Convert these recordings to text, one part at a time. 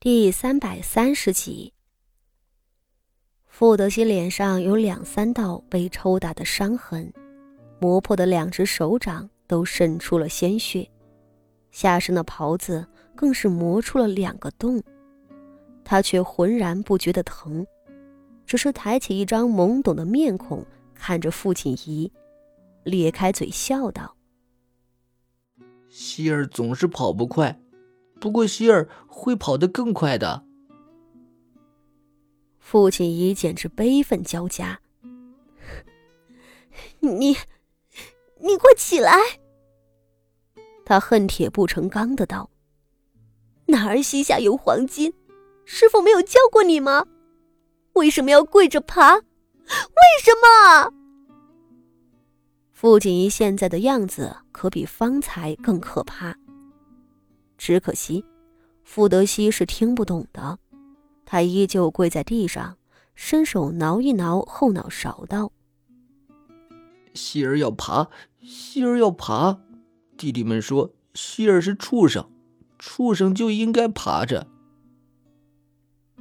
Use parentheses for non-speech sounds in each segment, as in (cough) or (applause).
第三百三十集，傅德熙脸上有两三道被抽打的伤痕，磨破的两只手掌都渗出了鲜血，下身的袍子更是磨出了两个洞，他却浑然不觉得疼，只是抬起一张懵懂的面孔看着傅锦仪，咧开嘴笑道：“希儿总是跑不快。”不过希儿会跑得更快的。父亲仪简直悲愤交加。(laughs) 你，你快起来！他恨铁不成钢的道：“哪儿膝下有黄金？师傅没有教过你吗？为什么要跪着爬？为什么？”傅锦仪现在的样子可比方才更可怕。只可惜，傅德熙是听不懂的，他依旧跪在地上，伸手挠一挠后脑勺，道：“希儿要爬，希儿要爬。弟弟们说希儿是畜生，畜生就应该爬着。”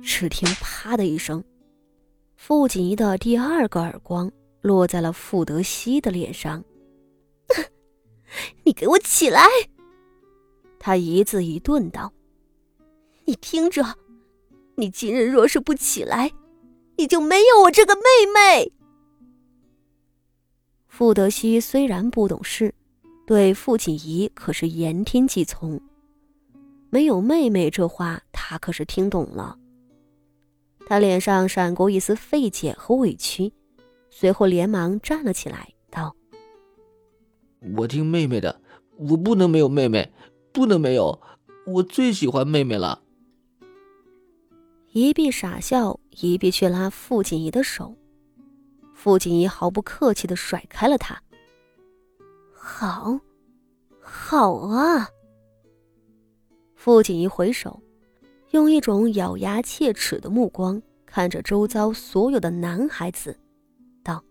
只听“啪”的一声，傅锦仪的第二个耳光落在了傅德熙的脸上。(laughs) “你给我起来！”他一字一顿道：“你听着，你今日若是不起来，你就没有我这个妹妹。”傅德熙虽然不懂事，对傅锦仪可是言听计从。没有妹妹这话，他可是听懂了。他脸上闪过一丝费解和委屈，随后连忙站了起来，道：“我听妹妹的，我不能没有妹妹。”不能没有，我最喜欢妹妹了。一碧傻笑，一碧却拉傅锦怡的手，傅锦怡毫不客气的甩开了他。好，好啊！傅锦怡回首，用一种咬牙切齿的目光看着周遭所有的男孩子，道：“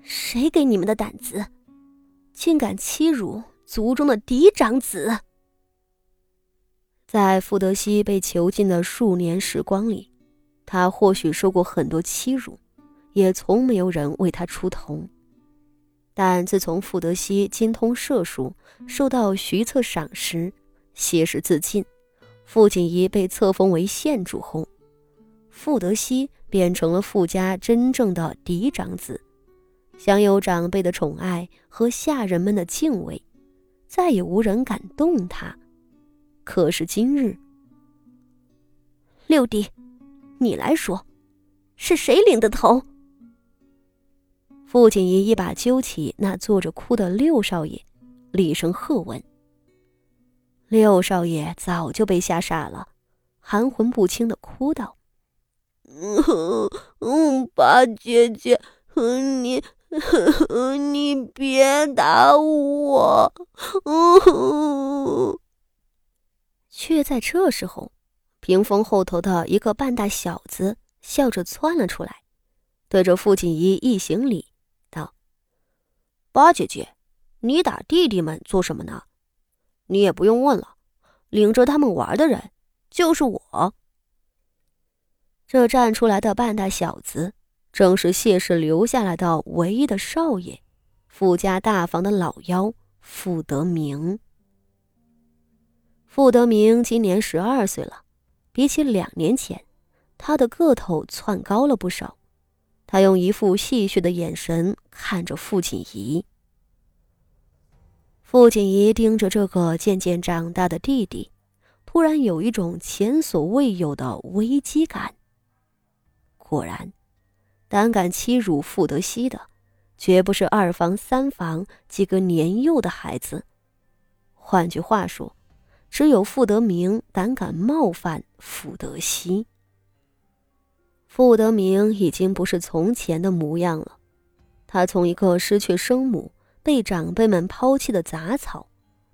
谁给你们的胆子，竟敢欺辱？”族中的嫡长子，在傅德熙被囚禁的数年时光里，他或许受过很多欺辱，也从没有人为他出头。但自从傅德熙精通射术，受到徐策赏识，挟持自尽，傅锦仪被册封为县主后，傅德熙变成了傅家真正的嫡长子，享有长辈的宠爱和下人们的敬畏。再也无人敢动他。可是今日，六弟，你来说，是谁领的头？傅锦仪一把揪起那坐着哭的六少爷，厉声喝问。六少爷早就被吓傻了，含混不清的哭道：“嗯嗯，八姐姐，你。” (laughs) 你别打我！却在这时候，屏风后头的一个半大小子笑着窜了出来，对着傅锦衣一行礼，道：“八姐姐，你打弟弟们做什么呢？你也不用问了，领着他们玩的人就是我。”这站出来的半大小子。正是谢氏留下来的唯一的少爷，傅家大房的老幺傅德明。傅德明今年十二岁了，比起两年前，他的个头窜高了不少。他用一副戏谑的眼神看着傅锦仪。傅锦仪盯着这个渐渐长大的弟弟，突然有一种前所未有的危机感。果然。胆敢欺辱傅德熙的，绝不是二房、三房几个年幼的孩子。换句话说，只有傅德明胆敢冒犯傅德熙。傅德明已经不是从前的模样了，他从一个失去生母、被长辈们抛弃的杂草，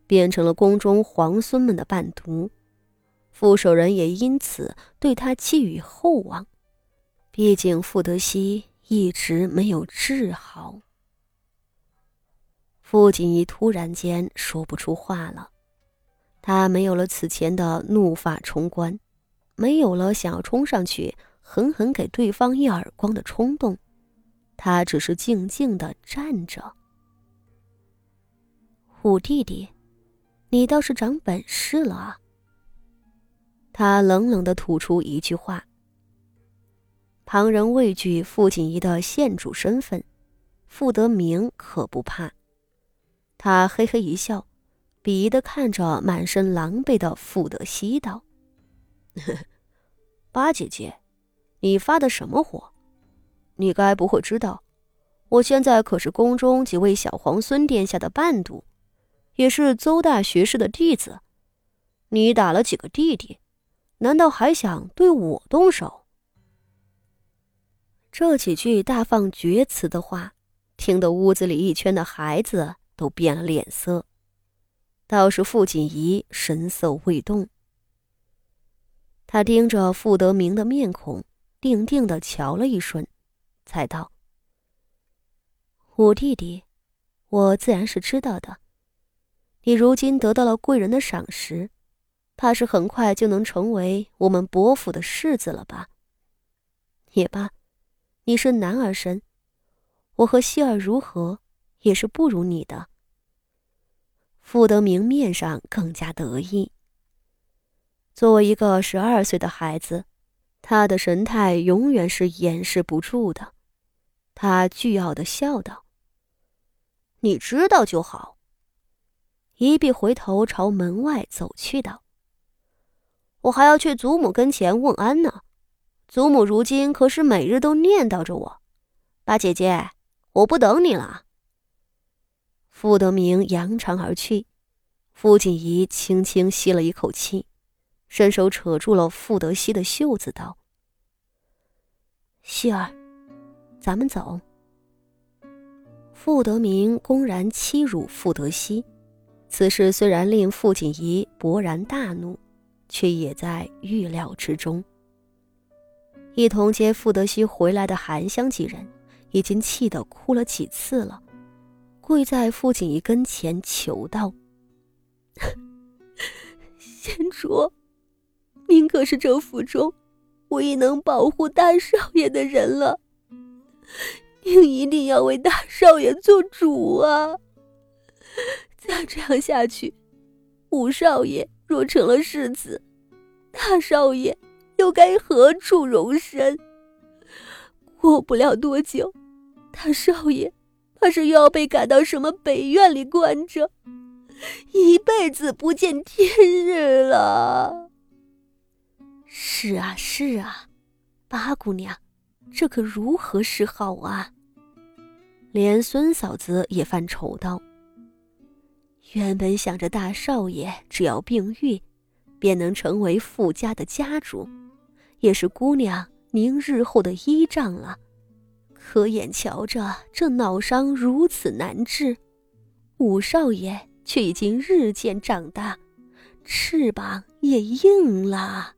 变成了宫中皇孙们的伴读。傅守仁也因此对他寄予厚望。毕竟傅德熙一直没有治好。傅锦衣突然间说不出话了，他没有了此前的怒发冲冠，没有了想要冲上去狠狠给对方一耳光的冲动，他只是静静的站着。虎弟弟，你倒是长本事了啊！他冷冷的吐出一句话。旁人畏惧傅锦仪的县主身份，傅德明可不怕。他嘿嘿一笑，鄙夷的看着满身狼狈的傅德熙道：“ (laughs) 八姐姐，你发的什么火？你该不会知道，我现在可是宫中几位小皇孙殿下的伴读，也是邹大学士的弟子。你打了几个弟弟？”难道还想对我动手？这几句大放厥词的话，听得屋子里一圈的孩子都变了脸色。倒是傅锦仪神色未动，他盯着傅德明的面孔，定定的瞧了一瞬，才道：“五弟弟，我自然是知道的。你如今得到了贵人的赏识。”怕是很快就能成为我们伯府的世子了吧？也罢，你是男儿身，我和希儿如何也是不如你的。傅德明面上更加得意。作为一个十二岁的孩子，他的神态永远是掩饰不住的。他倨傲的笑道：“你知道就好。”一臂回头朝门外走去道。我还要去祖母跟前问安呢，祖母如今可是每日都念叨着我。八姐姐，我不等你了。傅德明扬长而去，傅锦仪轻轻吸了一口气，伸手扯住了傅德熙的袖子，道：“希儿，咱们走。”傅德明公然欺辱傅德熙，此事虽然令傅锦仪勃然大怒。却也在预料之中。一同接傅德熙回来的韩香几人，已经气得哭了几次了，跪在傅锦仪跟前求道：“贤主，您可是这府中唯一能保护大少爷的人了，您一定要为大少爷做主啊！再这样下去，五少爷……”若成了世子，大少爷又该何处容身？过不了多久，大少爷怕是又要被赶到什么北院里关着，一辈子不见天日了。是啊，是啊，八姑娘，这可如何是好啊？连孙嫂子也犯愁道。原本想着大少爷只要病愈，便能成为富家的家主，也是姑娘您日后的依仗啊。可眼瞧着这脑伤如此难治，五少爷却已经日渐长大，翅膀也硬了。